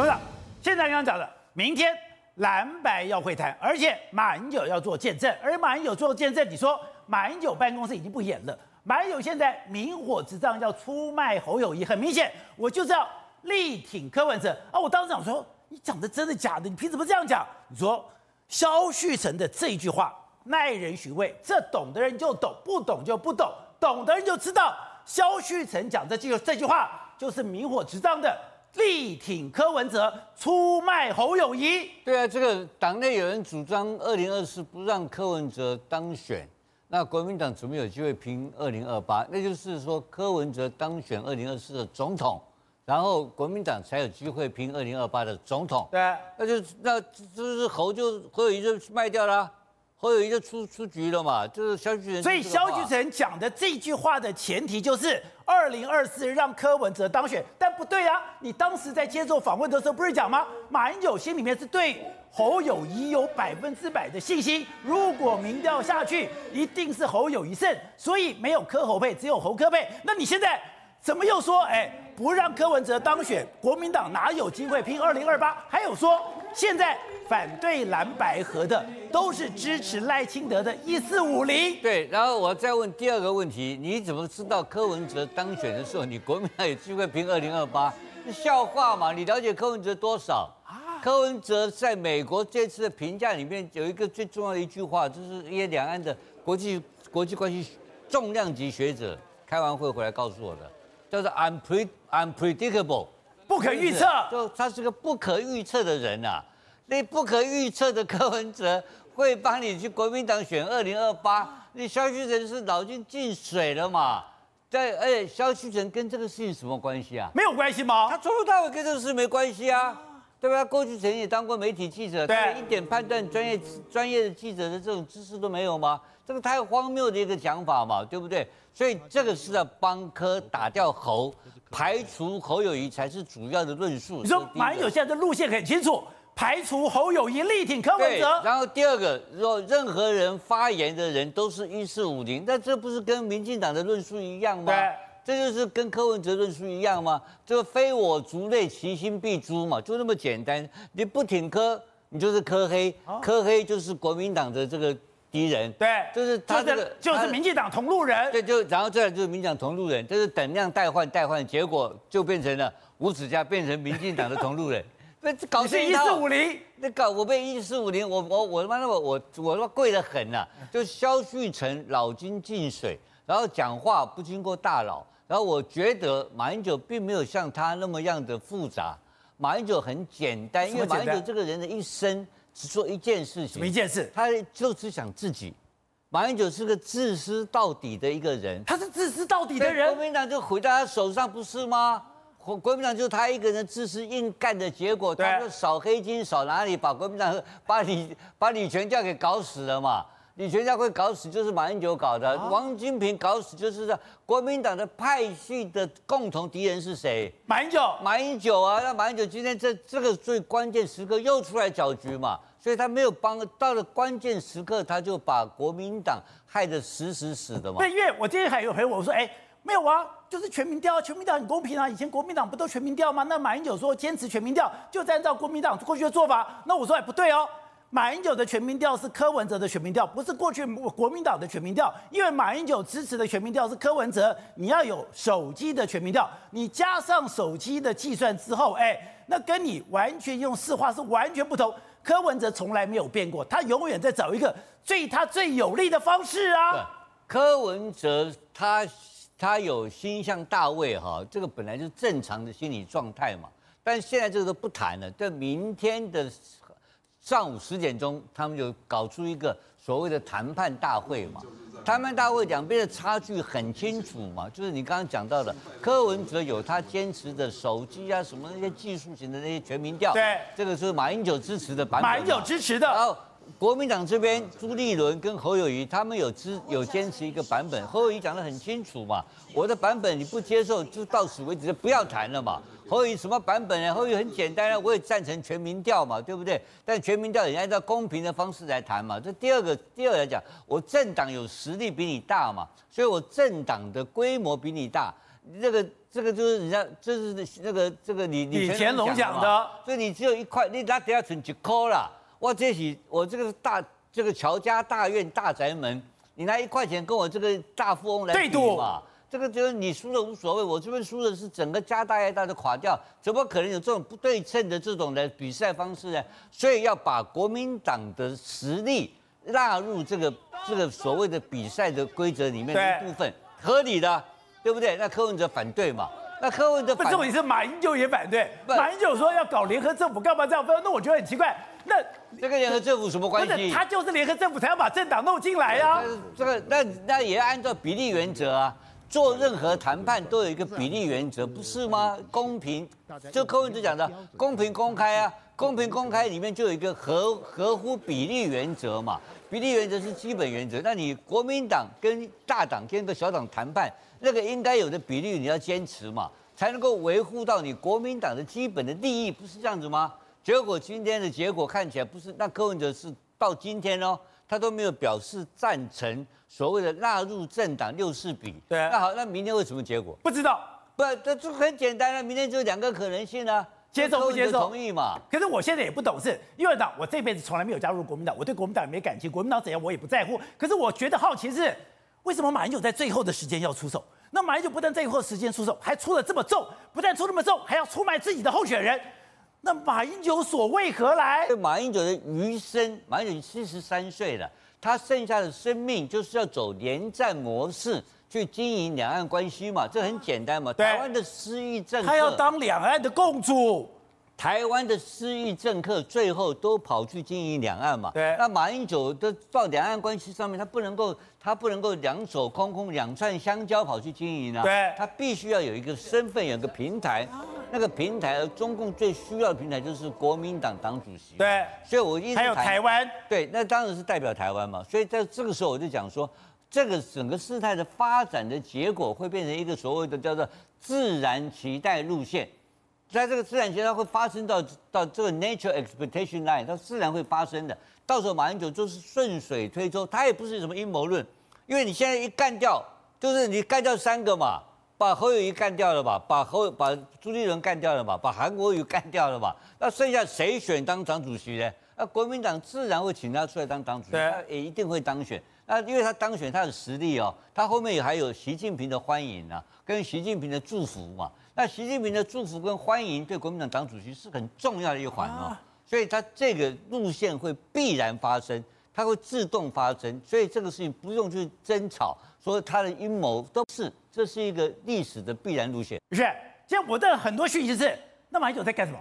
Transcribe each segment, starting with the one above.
董事长，现在刚刚讲的，明天蓝白要会谈，而且马英九要做见证，而马英九做见证，你说马英九办公室已经不演了，马英九现在明火执仗要出卖侯友谊，很明显，我就是要力挺柯文哲啊！我当时想说，你讲的真的假的？你凭什么这样讲？你说萧旭成的这一句话耐人寻味，这懂的人就懂，不懂就不懂，懂的人就知道，萧旭成讲的这句这句话就是明火执仗的。力挺柯文哲，出卖侯友谊。对啊，这个党内有人主张二零二四不让柯文哲当选，那国民党怎么有机会拼二零二八？那就是说柯文哲当选二零二四的总统，然后国民党才有机会拼二零二八的总统。对啊，那就那就是侯就侯友宜就卖掉了啊。侯友宜就出出局了嘛，就是萧旭成。所以萧旭成讲的这句话的前提就是二零二四让柯文哲当选，但不对啊！你当时在接受访问的时候不是讲吗？马英九心里面是对侯友宜有百分之百的信心，如果民调下去，一定是侯友宜胜，所以没有柯侯配，只有侯柯配。那你现在怎么又说，哎，不让柯文哲当选，国民党哪有机会拼二零二八？还有说现在。反对蓝白合的都是支持赖清德的一四五零。对，然后我再问第二个问题，你怎么知道柯文哲当选的时候，你国民党有机会拼二零二八？笑话嘛！你了解柯文哲多少？啊，柯文哲在美国这次的评价里面有一个最重要的一句话，就是一些两岸的国际国际关系重量级学者开完会回来告诉我的，叫做 unpre unpredictable，不可预测，就他是个不可预测的人啊。那不可预测的柯文哲会帮你去国民党选二零二八，你萧旭晨是脑筋进水了嘛？对，而且萧旭晨跟这个事情什么关系啊？没有关系吗？他从头到尾跟这个事没关系啊，对吧？过去曾经也当过媒体记者，对，一点判断专业专业的记者的这种知识都没有吗？这个太荒谬的一个讲法嘛，对不对？所以这个是在帮科打掉侯，排除侯友谊才是主要的论述。你说马英九现在的路线很清楚。排除侯友谊，力挺柯文哲。然后第二个，若任何人发言的人都是一四五零，那这不是跟民进党的论述一样吗？对，这就是跟柯文哲论述一样吗？这个非我族类，其心必诛嘛，就那么简单。你不挺柯，你就是柯黑，柯黑就是国民党的这个敌人。对，就是他这个就是民进党同路人。对，就然后这就是民进党同路人，就是等量代换代换，结果就变成了吴子嘉变成民进党的同路人。那搞这一四五零，那搞我被一四五零，我我我他妈那么我我他妈贵得很呐、啊！就萧旭成脑筋进水，然后讲话不经过大脑，然后我觉得马英九并没有像他那么样的复杂，马英九很简单，因为马英九这个人的一生只做一件事情，一件事，他就只想自己。马英九是个自私到底的一个人，他是自私到底的人，国民党就毁在他手上，不是吗？国国民党就是他一个人自私硬干的结果，他就扫黑金扫哪里，把国民党把李把李全教给搞死了嘛？李全家会搞死就是马英九搞的，王金平搞死就是这国民党的派系的共同敌人是谁？马英九，马英九啊！那马英九今天这这个最关键时刻又出来搅局嘛？所以他没有帮，到了关键时刻他就把国民党害得死死死的嘛？对，因为我今天还有朋友我说，哎。没有啊，就是全民调，全民调很公平啊。以前国民党不都全民调吗？那马英九说坚持全民调，就按照国民党过去的做法。那我说哎，不对哦，马英九的全民调是柯文哲的全民调，不是过去国民党的全民调。因为马英九支持的全民调是柯文哲，你要有手机的全民调，你加上手机的计算之后，哎，那跟你完全用市话是完全不同。柯文哲从来没有变过，他永远在找一个最他最有利的方式啊。柯文哲他。他有心向大卫哈，这个本来就是正常的心理状态嘛。但现在这个都不谈了。在明天的上午十点钟，他们就搞出一个所谓的谈判大会嘛。谈判大会两边的差距很清楚嘛，就是你刚刚讲到的，柯文哲有他坚持的手机啊什么那些技术型的那些全民调，对，这个是马英九支持的版本。马英九支持的。然后国民党这边朱立伦跟侯友谊，他们有支有坚持一个版本。侯友谊讲得很清楚嘛，我的版本你不接受，就到此为止，就不要谈了嘛。侯友什么版本呢？侯友很简单啊，我也赞成全民调嘛，对不对？但全民调也按照公平的方式来谈嘛。这第二个，第二个来讲，我政党有实力比你大嘛，所以我政党的规模比你大，这个这个就是人家这是那个这个李李乾隆讲的，所以你只有一块，你那得要存几块啦。我这是我这个大这个乔家大院大宅门，你拿一块钱跟我这个大富翁来赌嘛？这个就是你输了无所谓，我这边输的是整个家大业大的垮掉，怎么可能有这种不对称的这种的比赛方式呢？所以要把国民党的实力纳入这个这个所谓的比赛的规则里面的一部分，合理的，对不对？那柯文哲反对嘛？那柯文哲反对，重点是马英九也反对，马英九说要搞联合政府，干嘛这样分？那我觉得很奇怪。那这跟联合政府什么关系？他就是联合政府才要把政党弄进来啊。这个那那也要按照比例原则啊。做任何谈判都有一个比例原则，不是吗？公平，就柯文哲讲的公平公开啊，公平公开里面就有一个合合乎比例原则嘛，比例原则是基本原则。那你国民党跟大党跟个小党谈判，那个应该有的比例你要坚持嘛，才能够维护到你国民党的基本的利益，不是这样子吗？结果今天的结果看起来不是，那柯文哲是到今天哦，他都没有表示赞成。所谓的纳入政党六四比，对，那好，那明天会什么结果？不知道，不，这这很简单了，明天只有两个可能性啊，接受不接受？同意嘛？可是我现在也不懂事，因为呢，我这辈子从来没有加入国民党，我对国民党也没感情，国民党怎样我也不在乎。可是我觉得好奇是，为什么马英九在最后的时间要出手？那马英九不但最后时间出手，还出了这么重，不但出那么重，还要出卖自己的候选人，那马英九所为何来？马英九的余生，马英九七十三岁了。他剩下的生命就是要走连战模式去经营两岸关系嘛，这很简单嘛。台湾的失意政客，他要当两岸的共主。台湾的失意政客最后都跑去经营两岸嘛。对。那马英九的到两岸关系上面，他不能够，他不能够两手空空，两串香蕉跑去经营啊。对。他必须要有一个身份，有一个平台。那个平台，而中共最需要的平台就是国民党党主席。对，所以我一直还有台湾。对，那当然是代表台湾嘛。所以在这个时候，我就讲说，这个整个事态的发展的结果会变成一个所谓的叫做自然期待路线。在这个自然期待会发生到到这个 nature expectation line，它自然会发生的。到时候马英九就是顺水推舟，他也不是什么阴谋论，因为你现在一干掉，就是你干掉三个嘛。把侯友谊干掉了吧，把侯把朱立伦干掉了吧，把韩国瑜干掉了吧，那剩下谁选当党主席呢？那国民党自然会请他出来当党主席，他也一定会当选。那因为他当选，他有实力哦，他后面也还有习近平的欢迎啊，跟习近平的祝福嘛。那习近平的祝福跟欢迎对国民党党主席是很重要的一环哦，所以他这个路线会必然发生，他会自动发生，所以这个事情不用去争吵。说他的阴谋都是，这是一个历史的必然路线。不是，现在我的很多讯息是，那马英九在干什么？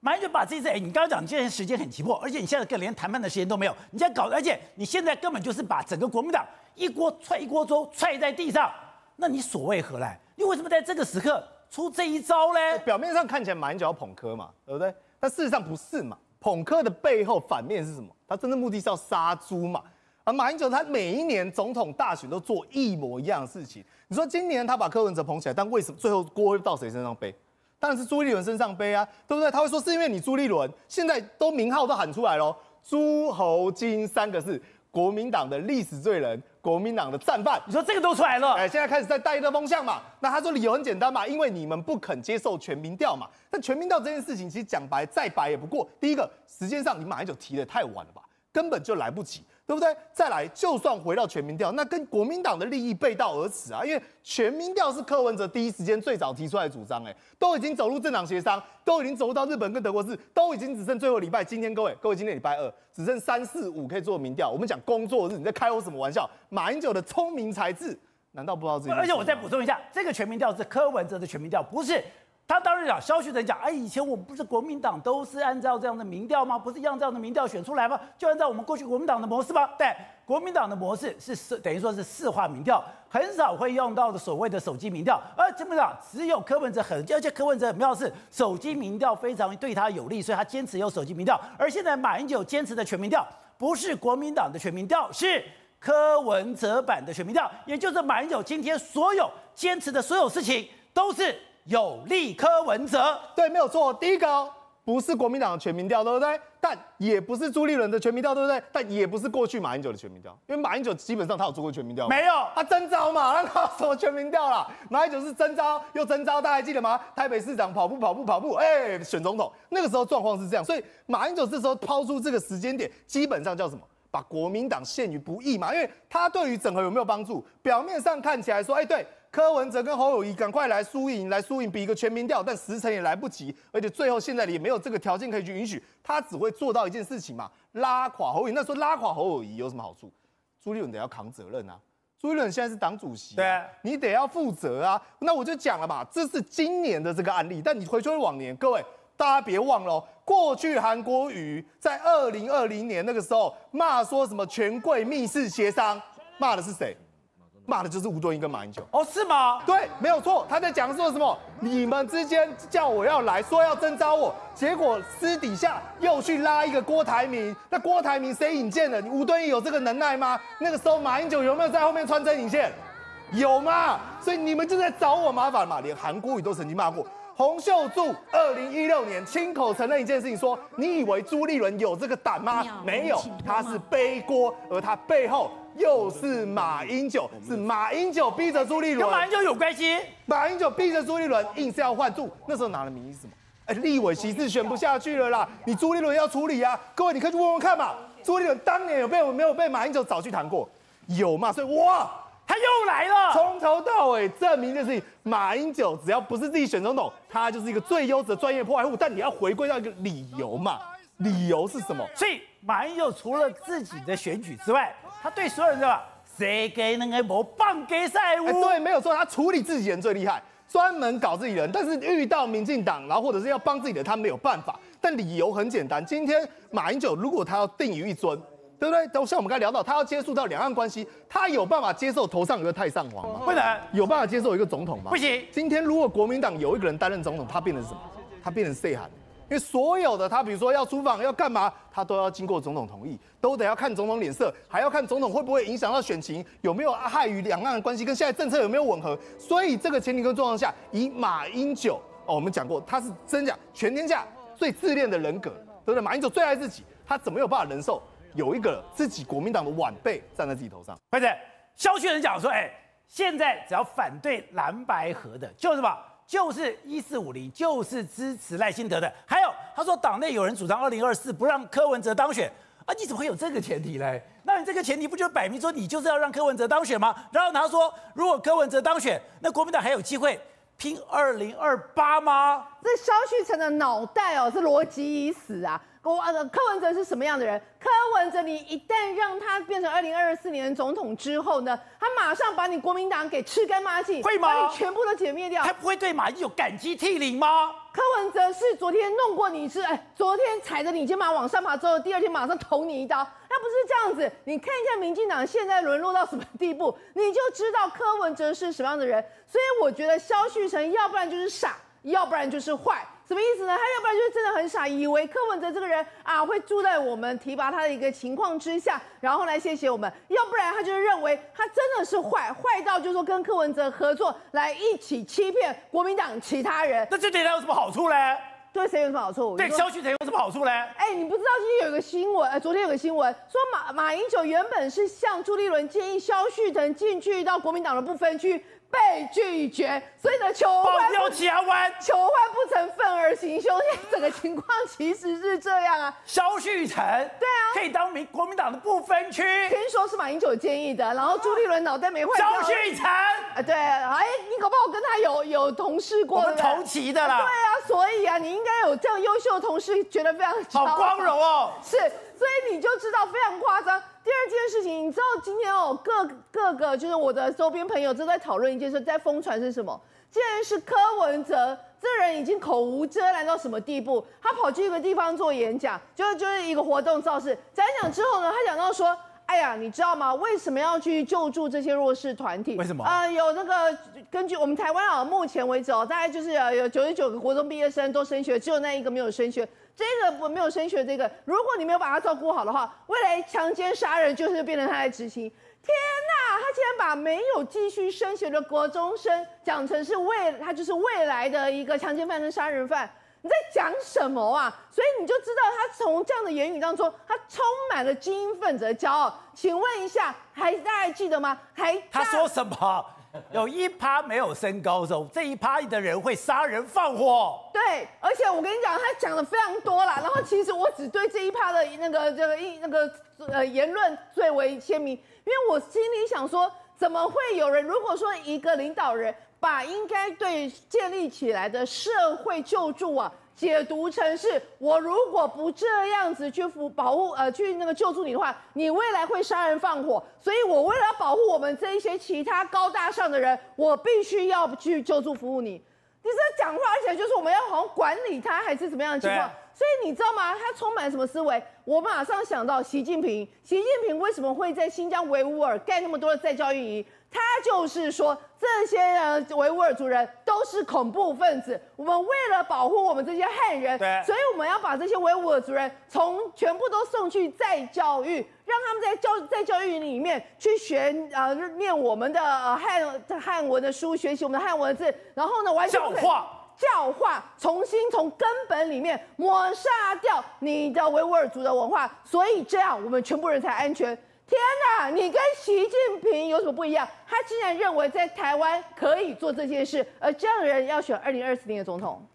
马英九把这一次，哎，你刚刚讲，你现在时间很急迫，而且你现在更连谈判的时间都没有，你现在搞，而且你现在根本就是把整个国民党一锅踹一锅粥踹在地上，那你所为何来？你为什么在这个时刻出这一招呢？表面上看起来马英九要捧科嘛，对不对？但事实上不是嘛，捧科的背后反面是什么？他真正目的是要杀猪嘛。而马英九他每一年总统大选都做一模一样的事情。你说今年他把柯文哲捧起来，但为什么最后锅会到谁身上背？当然是朱立伦身上背啊，对不对？他会说是因为你朱立伦现在都名号都喊出来喽，朱侯金三个字国民党的历史罪人，国民党的战犯。你说这个都出来了，哎，现在开始在带一个风向嘛。那他说理由很简单嘛，因为你们不肯接受全民调嘛。但全民调这件事情其实讲白再白也不过，第一个时间上你马英九提的太晚了吧，根本就来不及。对不对？再来，就算回到全民调，那跟国民党的利益背道而驰啊！因为全民调是柯文哲第一时间最早提出来的主张，哎，都已经走入政党协商，都已经走入到日本跟德国是，都已经只剩最后礼拜。今天各位，各位今天礼拜二，只剩三四五可以做民调。我们讲工作日，你在开我什么玩笑？马英九的聪明才智，难道不知道自己？而且我再补充一下，这个全民调是柯文哲的全民调，不是。他当然讲，萧旭曾讲，哎，以前我们不是国民党都是按照这样的民调吗？不是一样这样的民调选出来吗？就按照我们过去国民党的模式吗？对，国民党的模式是是，等于说是市话民调，很少会用到的所谓的手机民调。而基本上只有柯文哲很，而且柯文哲很妙是手机民调非常对他有利，所以他坚持用手机民调。而现在马英九坚持的全民调，不是国民党的全民调，是柯文哲版的全民调，也就是马英九今天所有坚持的所有事情都是。有利柯文哲，对，没有错。第一个，不是国民党的全民调，对不对？但也不是朱立伦的全民调，对不对？但也不是过去马英九的全民调，因为马英九基本上他有做过全民调，没有，他征招嘛，他搞什么全民调啦？马英九是征招又征招，大家还记得吗？台北市长跑步跑步跑步，哎、欸，选总统，那个时候状况是这样，所以马英九这时候抛出这个时间点，基本上叫什么？把国民党陷于不义嘛，因为他对于整合有没有帮助？表面上看起来说，哎、欸，对。柯文哲跟侯友宜赶快来输赢，来输赢比一个全民调，但时辰也来不及，而且最后现在也没有这个条件可以去允许，他只会做到一件事情嘛，拉垮侯友宜。那说拉垮侯友宜有什么好处？朱立伦得要扛责任啊，朱立伦现在是党主席、啊，对，你得要负责啊。那我就讲了嘛，这是今年的这个案例，但你回去往年，各位大家别忘了，过去韩国瑜在二零二零年那个时候骂说什么权贵密室协商，骂的是谁？骂的就是吴敦义跟马英九哦，是吗？对，没有错。他在讲说什么？你们之间叫我要来说要征召我，结果私底下又去拉一个郭台铭。那郭台铭谁引荐的？你吴敦义有这个能耐吗？那个时候马英九有没有在后面穿针引线？有吗？所以你们就在找我麻烦嘛。连韩国瑜都曾经骂过。洪秀柱二零一六年亲口承认一件事情，说你以为朱立伦有这个胆吗？没有，他是背锅，而他背后。又是马英九，是马英九逼着朱立伦，跟马英九有关系。马英九逼着朱立伦，硬是要换柱。那时候拿了名义是什么？哎，立委席次选不下去了啦，你朱立伦要处理啊。各位，你可以去问问看嘛。朱立伦当年有被没有被马英九找去谈过？有嘛？所以哇，他又来了，从头到尾证明就是马英九只要不是自己选总统，他就是一个最优质的专业破坏户。但你要回归到一个理由嘛？理由是什么？所以马英九除了自己的选举之外，他对所有人对吧？谁给那个某棒给赛物？对，没有错，他处理自己人最厉害，专门搞自己人。但是遇到民进党，然后或者是要帮自己的，他没有办法。但理由很简单，今天马英九如果他要定于一尊，对不对？都像我们刚才聊到，他要接触到两岸关系，他有办法接受头上有个太上皇吗？不能。有办法接受一个总统吗？不行。今天如果国民党有一个人担任总统，他变成什么？他变成谁喊？因为所有的他，比如说要出访要干嘛，他都要经过总统同意，都得要看总统脸色，还要看总统会不会影响到选情，有没有害于两岸的关系，跟现在政策有没有吻合。所以这个前提跟状况下，以马英九哦，我们讲过他是真讲全天下最自恋的人格，对不对？马英九最爱自己，他怎么有办法忍受有一个自己国民党的晚辈站在自己头上？或者萧旭人讲说，哎，现在只要反对蓝白合的，就是什么？就是一四五零，就是支持赖清德的。还有他说党内有人主张二零二四不让柯文哲当选啊，你怎么会有这个前提嘞？那你这个前提不就摆明说你就是要让柯文哲当选吗？然后他说如果柯文哲当选，那国民党还有机会拼二零二八吗？这萧旭岑的脑袋哦是逻辑已死啊！我呃柯文哲是什么样的人？柯文哲，你一旦让他变成二零二四年的总统之后呢，他马上把你国民党给吃干抹净，会吗？把你全部都解灭掉，他不会对马英有感激涕零吗？柯文哲是昨天弄过你一次，哎，昨天踩着你肩膀往上爬之后，第二天马上捅你一刀，不是这样子。你看一下民进党现在沦落到什么地步，你就知道柯文哲是什么样的人。所以我觉得萧旭晨要不然就是傻，要不然就是坏。什么意思呢？他要不然就是真的很傻，以为柯文哲这个人啊会住在我们提拔他的一个情况之下，然后来谢谢我们；要不然他就是认为他真的是坏，坏到就是说跟柯文哲合作来一起欺骗国民党其他人。那这对他有什么好处呢？对谁有什么好处？对萧旭腾有什么好处呢？哎，你不知道今天有个新闻，哎，昨天有个新闻说马马英九原本是向朱立伦建议萧旭腾进去到国民党的不分区。被拒绝，所以呢，求欢不求欢，求欢不成，愤而行凶。整个情况其实是这样啊。萧旭岑，对啊，可以当民国民党的不分区。听说是马英九建议的，然后朱立伦脑袋没坏。萧旭岑，啊，对，哎，你搞不好跟他有有同事过，我们同期的啦。对啊，所以啊，你应该有这样优秀的同事，觉得非常好光荣哦。是，所以你就知道非常夸张。第二件事情，你知道今天哦，各各个就是我的周边朋友都在讨论一件事，在疯传是什么？竟然是柯文哲这人已经口无遮拦到什么地步？他跑去一个地方做演讲，就是就是一个活动造势。讲讲之后呢，他讲到说：“哎呀，你知道吗？为什么要去救助这些弱势团体？为什么？啊、呃，有那个根据我们台湾啊，目前为止哦，大概就是有九十九个国中毕业生都升学，只有那一个没有升学。”这个我没有升学，这个如果你没有把他照顾好的话，未来强奸杀人就是变成他来执行。天呐，他竟然把没有继续升学的国中生讲成是未，他就是未来的一个强奸犯跟杀人犯。你在讲什么啊？所以你就知道他从这样的言语当中，他充满了精英分子的骄傲。请问一下，还大家还记得吗？还他说什么？有一趴没有升高中，这一趴的人会杀人放火。对，而且我跟你讲，他讲的非常多啦。然后其实我只对这一趴的那个这个一那个呃言论最为鲜明，因为我心里想说，怎么会有人如果说一个领导人把应该对建立起来的社会救助啊，解读成是我如果不这样子去服保护呃去那个救助你的话，你未来会杀人放火，所以我为了要保护我们这一些其他高大上的人，我必须要去救助服务你。你这讲话，而且就是我们要好像管理他还是怎么样的情况？所以你知道吗？他充满什么思维？我马上想到习近平。习近平为什么会在新疆维吾尔盖那么多的再教育营？他就是说，这些人维吾尔族人都是恐怖分子。我们为了保护我们这些汉人，对，所以我们要把这些维吾尔族人从全部都送去再教育，让他们在教在教育里面去学呃念我们的汉汉文的书，学习我们的汉文字，然后呢，完全教化教化，重新从根本里面抹杀掉你的维吾尔族的文化，所以这样我们全部人才安全。天哪，你跟习近平有什么不一样？他竟然认为在台湾可以做这件事，而这样的人要选二零二四年的总统。